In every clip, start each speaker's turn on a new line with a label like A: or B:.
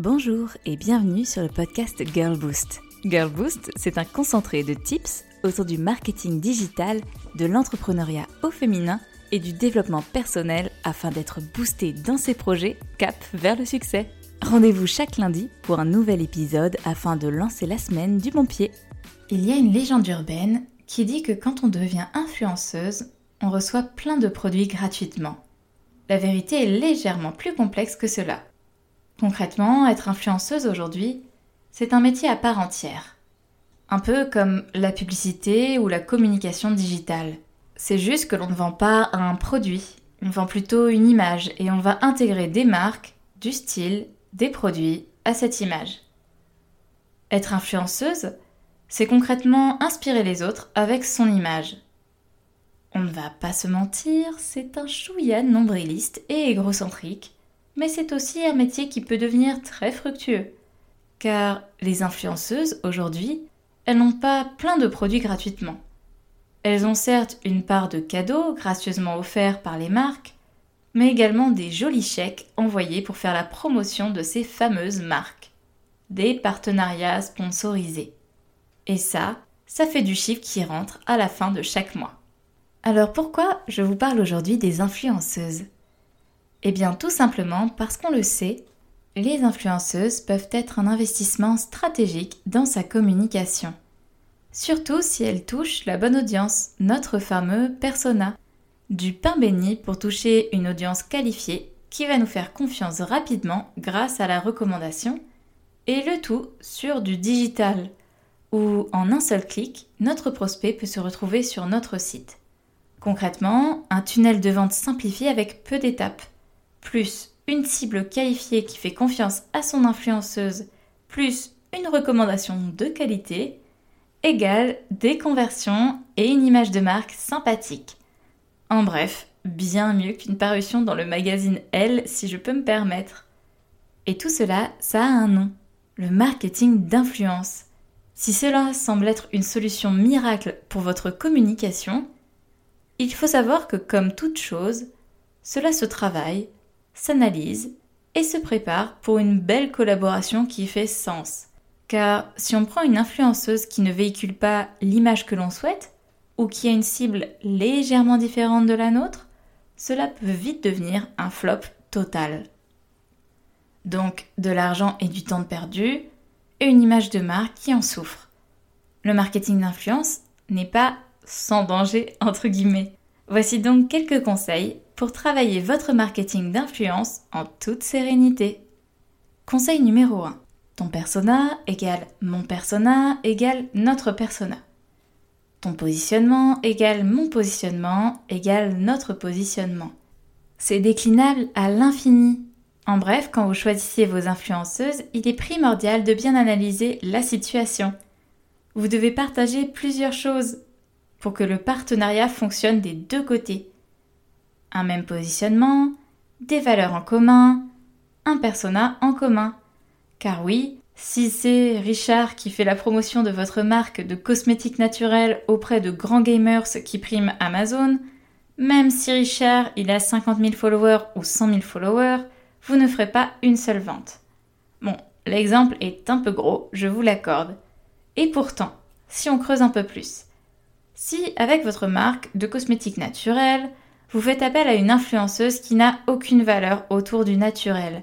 A: Bonjour et bienvenue sur le podcast Girl Boost. Girl Boost, c'est un concentré de tips autour du marketing digital, de l'entrepreneuriat au féminin et du développement personnel afin d'être boosté dans ses projets cap vers le succès. Rendez-vous chaque lundi pour un nouvel épisode afin de lancer la semaine du bon pied.
B: Il y a une légende urbaine qui dit que quand on devient influenceuse, on reçoit plein de produits gratuitement. La vérité est légèrement plus complexe que cela. Concrètement, être influenceuse aujourd'hui, c'est un métier à part entière. Un peu comme la publicité ou la communication digitale. C'est juste que l'on ne vend pas un produit, on vend plutôt une image et on va intégrer des marques, du style, des produits à cette image. Être influenceuse, c'est concrètement inspirer les autres avec son image. On ne va pas se mentir, c'est un chouïa nombriliste et égocentrique, mais c'est aussi un métier qui peut devenir très fructueux. Car les influenceuses, aujourd'hui, elles n'ont pas plein de produits gratuitement. Elles ont certes une part de cadeaux gracieusement offerts par les marques, mais également des jolis chèques envoyés pour faire la promotion de ces fameuses marques. Des partenariats sponsorisés. Et ça, ça fait du chiffre qui rentre à la fin de chaque mois. Alors pourquoi je vous parle aujourd'hui des influenceuses? Eh bien tout simplement parce qu'on le sait, les influenceuses peuvent être un investissement stratégique dans sa communication. Surtout si elles touchent la bonne audience, notre fameux persona. Du pain béni pour toucher une audience qualifiée qui va nous faire confiance rapidement grâce à la recommandation, et le tout sur du digital, où en un seul clic, notre prospect peut se retrouver sur notre site. Concrètement, un tunnel de vente simplifié avec peu d'étapes plus une cible qualifiée qui fait confiance à son influenceuse, plus une recommandation de qualité, égale des conversions et une image de marque sympathique. En bref, bien mieux qu'une parution dans le magazine Elle, si je peux me permettre. Et tout cela, ça a un nom, le marketing d'influence. Si cela semble être une solution miracle pour votre communication, il faut savoir que comme toute chose, cela se travaille, s'analyse et se prépare pour une belle collaboration qui fait sens. Car si on prend une influenceuse qui ne véhicule pas l'image que l'on souhaite, ou qui a une cible légèrement différente de la nôtre, cela peut vite devenir un flop total. Donc de l'argent et du temps perdu, et une image de marque qui en souffre. Le marketing d'influence n'est pas sans danger entre guillemets. Voici donc quelques conseils pour travailler votre marketing d'influence en toute sérénité. Conseil numéro 1. Ton persona égale mon persona égale notre persona. Ton positionnement égale mon positionnement égale notre positionnement. C'est déclinable à l'infini. En bref, quand vous choisissez vos influenceuses, il est primordial de bien analyser la situation. Vous devez partager plusieurs choses pour que le partenariat fonctionne des deux côtés un même positionnement, des valeurs en commun, un persona en commun. Car oui, si c'est Richard qui fait la promotion de votre marque de cosmétiques naturels auprès de grands gamers qui priment Amazon, même si Richard il a 50 000 followers ou 100 000 followers, vous ne ferez pas une seule vente. Bon, l'exemple est un peu gros, je vous l'accorde. Et pourtant, si on creuse un peu plus, si avec votre marque de cosmétiques naturels, vous faites appel à une influenceuse qui n'a aucune valeur autour du naturel.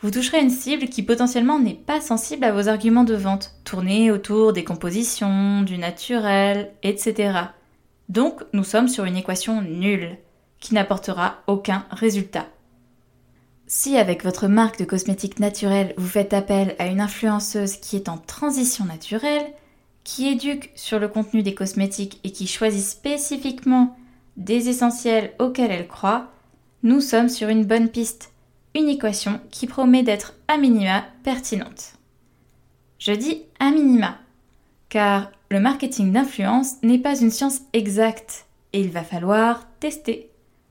B: Vous toucherez une cible qui potentiellement n'est pas sensible à vos arguments de vente, tournés autour des compositions, du naturel, etc. Donc nous sommes sur une équation nulle, qui n'apportera aucun résultat. Si avec votre marque de cosmétiques naturels vous faites appel à une influenceuse qui est en transition naturelle, qui éduque sur le contenu des cosmétiques et qui choisit spécifiquement des essentiels auxquels elle croit, nous sommes sur une bonne piste, une équation qui promet d'être à minima pertinente. Je dis à minima, car le marketing d'influence n'est pas une science exacte et il va falloir tester,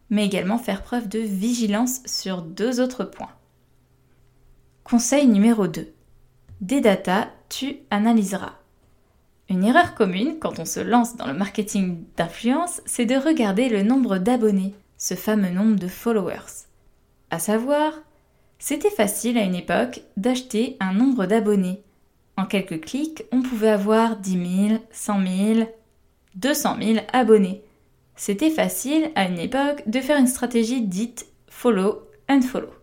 B: mais également faire preuve de vigilance sur deux autres points. Conseil numéro 2. Des datas, tu analyseras. Une erreur commune quand on se lance dans le marketing d'influence, c'est de regarder le nombre d'abonnés, ce fameux nombre de followers. À savoir, C'était facile à une époque d'acheter un nombre d'abonnés. En quelques clics, on pouvait avoir 10 000, 100 000, 200 000 abonnés. C'était facile à une époque de faire une stratégie dite follow and follow.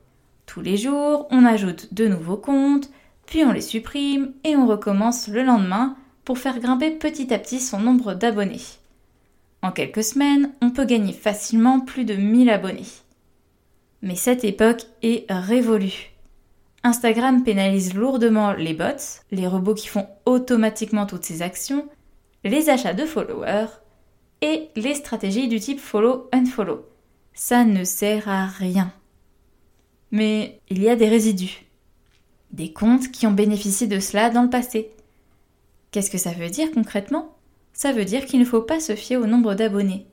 B: Tous les jours, on ajoute de nouveaux comptes, puis on les supprime et on recommence le lendemain faire grimper petit à petit son nombre d'abonnés. En quelques semaines, on peut gagner facilement plus de 1000 abonnés. Mais cette époque est révolue. Instagram pénalise lourdement les bots, les robots qui font automatiquement toutes ces actions, les achats de followers et les stratégies du type follow and follow. Ça ne sert à rien. Mais il y a des résidus. Des comptes qui ont bénéficié de cela dans le passé. Qu'est-ce que ça veut dire concrètement? Ça veut dire qu'il ne faut pas se fier au nombre d'abonnés.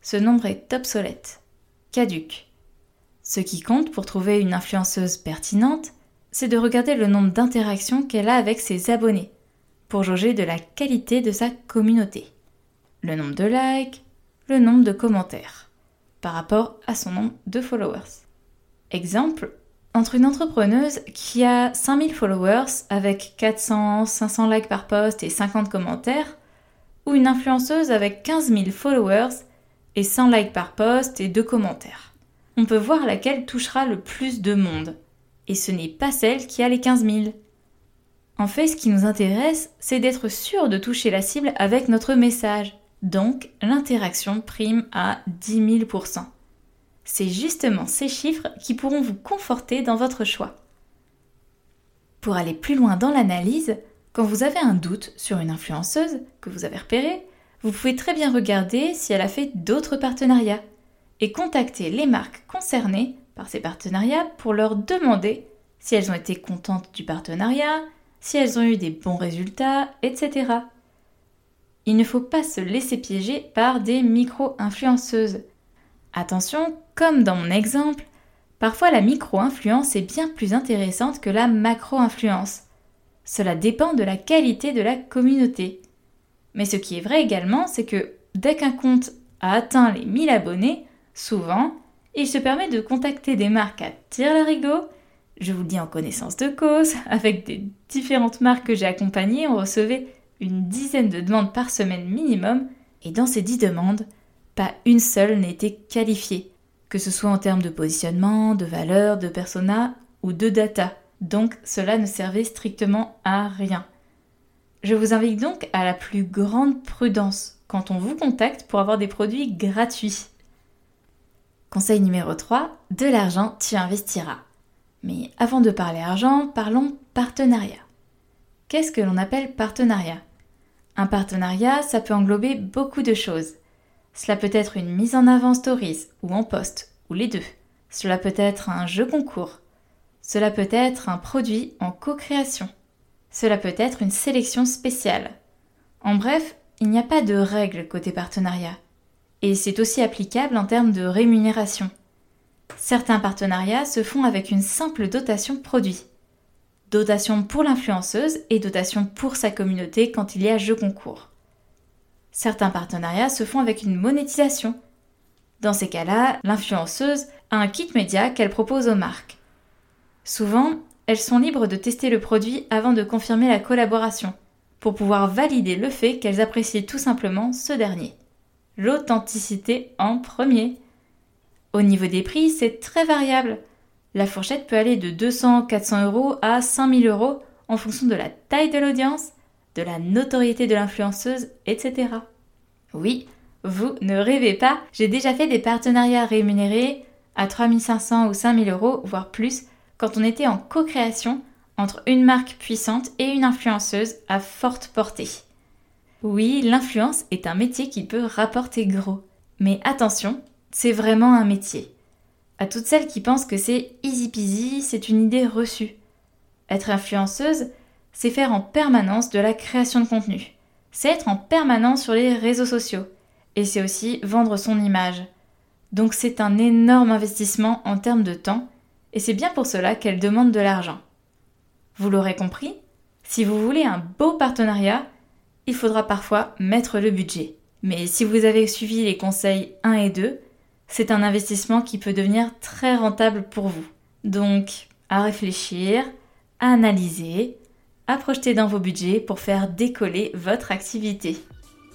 B: Ce nombre est obsolète, caduque. Ce qui compte pour trouver une influenceuse pertinente, c'est de regarder le nombre d'interactions qu'elle a avec ses abonnés, pour jauger de la qualité de sa communauté. Le nombre de likes, le nombre de commentaires, par rapport à son nombre de followers. Exemple, entre une entrepreneuse qui a 5000 followers avec 400, 500 likes par post et 50 commentaires, ou une influenceuse avec 15 000 followers et 100 likes par post et 2 commentaires. On peut voir laquelle touchera le plus de monde. Et ce n'est pas celle qui a les 15 000. En fait, ce qui nous intéresse, c'est d'être sûr de toucher la cible avec notre message. Donc, l'interaction prime à 10 000 c'est justement ces chiffres qui pourront vous conforter dans votre choix. Pour aller plus loin dans l'analyse, quand vous avez un doute sur une influenceuse que vous avez repérée, vous pouvez très bien regarder si elle a fait d'autres partenariats et contacter les marques concernées par ces partenariats pour leur demander si elles ont été contentes du partenariat, si elles ont eu des bons résultats, etc. Il ne faut pas se laisser piéger par des micro-influenceuses Attention, comme dans mon exemple, parfois la micro-influence est bien plus intéressante que la macro-influence. Cela dépend de la qualité de la communauté. Mais ce qui est vrai également, c'est que dès qu'un compte a atteint les 1000 abonnés, souvent, il se permet de contacter des marques à la rigot. Je vous le dis en connaissance de cause, avec des différentes marques que j'ai accompagnées, on recevait une dizaine de demandes par semaine minimum, et dans ces 10 demandes, pas une seule n'était qualifiée, que ce soit en termes de positionnement, de valeur, de persona ou de data. Donc cela ne servait strictement à rien. Je vous invite donc à la plus grande prudence quand on vous contacte pour avoir des produits gratuits. Conseil numéro 3, de l'argent tu investiras. Mais avant de parler argent, parlons partenariat. Qu'est-ce que l'on appelle partenariat? Un partenariat, ça peut englober beaucoup de choses. Cela peut être une mise en avant stories ou en post, ou les deux. Cela peut être un jeu concours. Cela peut être un produit en co-création. Cela peut être une sélection spéciale. En bref, il n'y a pas de règle côté partenariat. Et c'est aussi applicable en termes de rémunération. Certains partenariats se font avec une simple dotation produit. Dotation pour l'influenceuse et dotation pour sa communauté quand il y a jeu concours. Certains partenariats se font avec une monétisation. Dans ces cas-là, l'influenceuse a un kit média qu'elle propose aux marques. Souvent, elles sont libres de tester le produit avant de confirmer la collaboration, pour pouvoir valider le fait qu'elles apprécient tout simplement ce dernier. L'authenticité en premier. Au niveau des prix, c'est très variable. La fourchette peut aller de 200-400 euros à 5000 euros en fonction de la taille de l'audience, de la notoriété de l'influenceuse, etc. Oui, vous ne rêvez pas, j'ai déjà fait des partenariats rémunérés à 3500 ou 5000 euros, voire plus, quand on était en co-création entre une marque puissante et une influenceuse à forte portée. Oui, l'influence est un métier qui peut rapporter gros. Mais attention, c'est vraiment un métier. À toutes celles qui pensent que c'est easy peasy, c'est une idée reçue. Être influenceuse, c'est faire en permanence de la création de contenu. C'est être en permanence sur les réseaux sociaux. Et c'est aussi vendre son image. Donc c'est un énorme investissement en termes de temps, et c'est bien pour cela qu'elle demande de l'argent. Vous l'aurez compris, si vous voulez un beau partenariat, il faudra parfois mettre le budget. Mais si vous avez suivi les conseils 1 et 2, c'est un investissement qui peut devenir très rentable pour vous. Donc, à réfléchir, à analyser, à dans vos budgets pour faire décoller votre activité.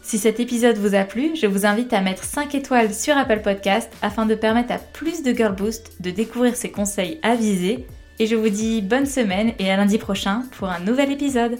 B: Si cet épisode vous a plu, je vous invite à mettre 5 étoiles sur Apple Podcast afin de permettre à plus de Girl Boost de découvrir ces conseils avisés. Et je vous dis bonne semaine et à lundi prochain pour un nouvel épisode.